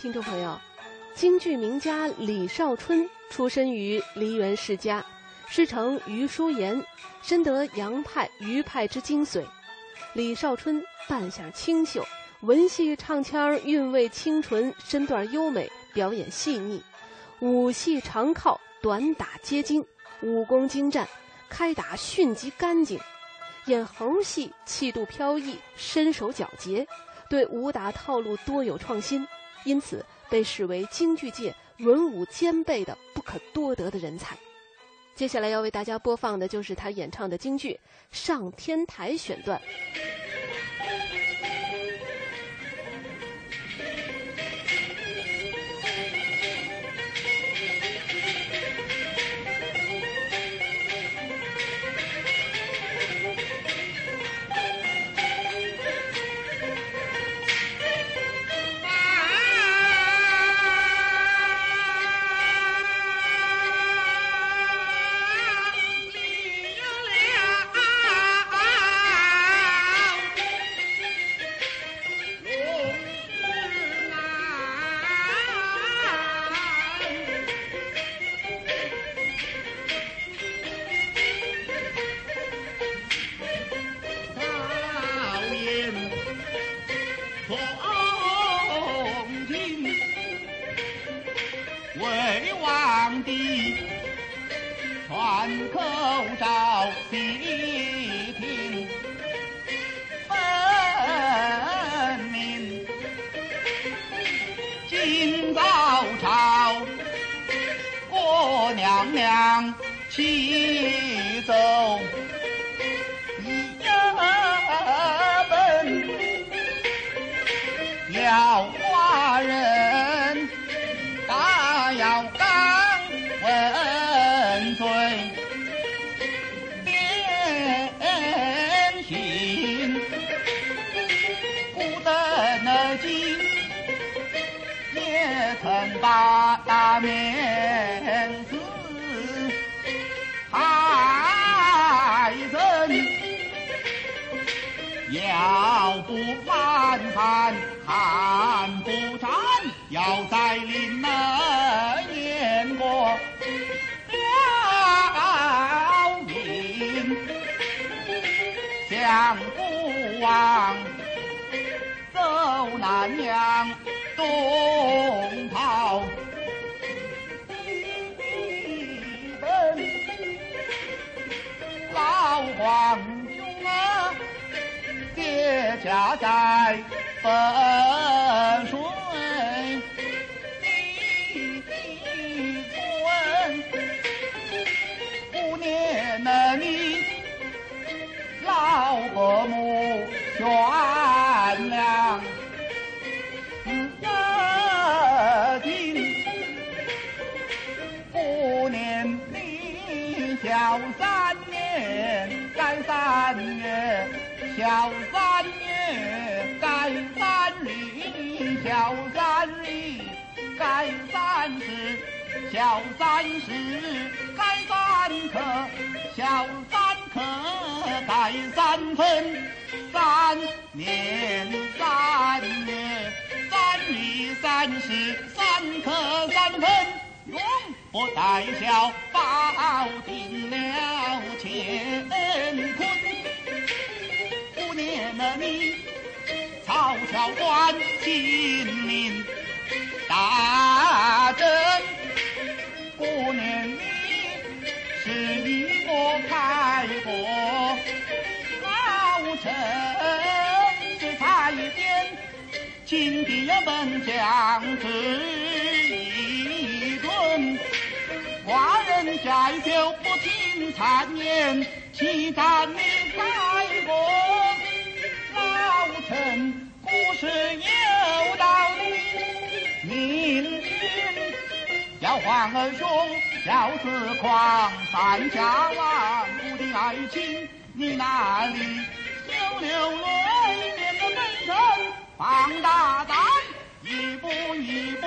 听众朋友，京剧名家李少春出身于梨园世家，师承余叔岩，深得杨派、余派之精髓。李少春扮相清秀，文戏唱腔韵味清纯，身段优美，表演细腻，武戏长靠，短打接精，武功精湛，开打迅疾干净。演猴戏气度飘逸，身手矫捷，对武打套路多有创新。因此，被视为京剧界文武兼备的不可多得的人才。接下来要为大家播放的就是他演唱的京剧《上天台》选段。为皇帝传口诏，细听分明。今早朝，我娘娘启奏，刚问罪，典刑不得那今也曾把大面子害人，要不反汉，汉不战。要在临门了命，向父王走南阳东逃，一本老皇兄啊，爹家在汾水。三月小三月，改三日小三日，改三十。小三十，改三克；小三克，改三分。三年三月，三里三十，三克三分，永不待小，保定了乾坤。五年了你，曹操关金陵大征。五年里是一个开国老臣，是差一点，请帝要本将之寡人再就不听谗言，岂敢你开国老臣不是有道理，明君。要皇儿兄，要自狂三家万古的爱情，你那里有流泪面的本身？放大胆，一步一步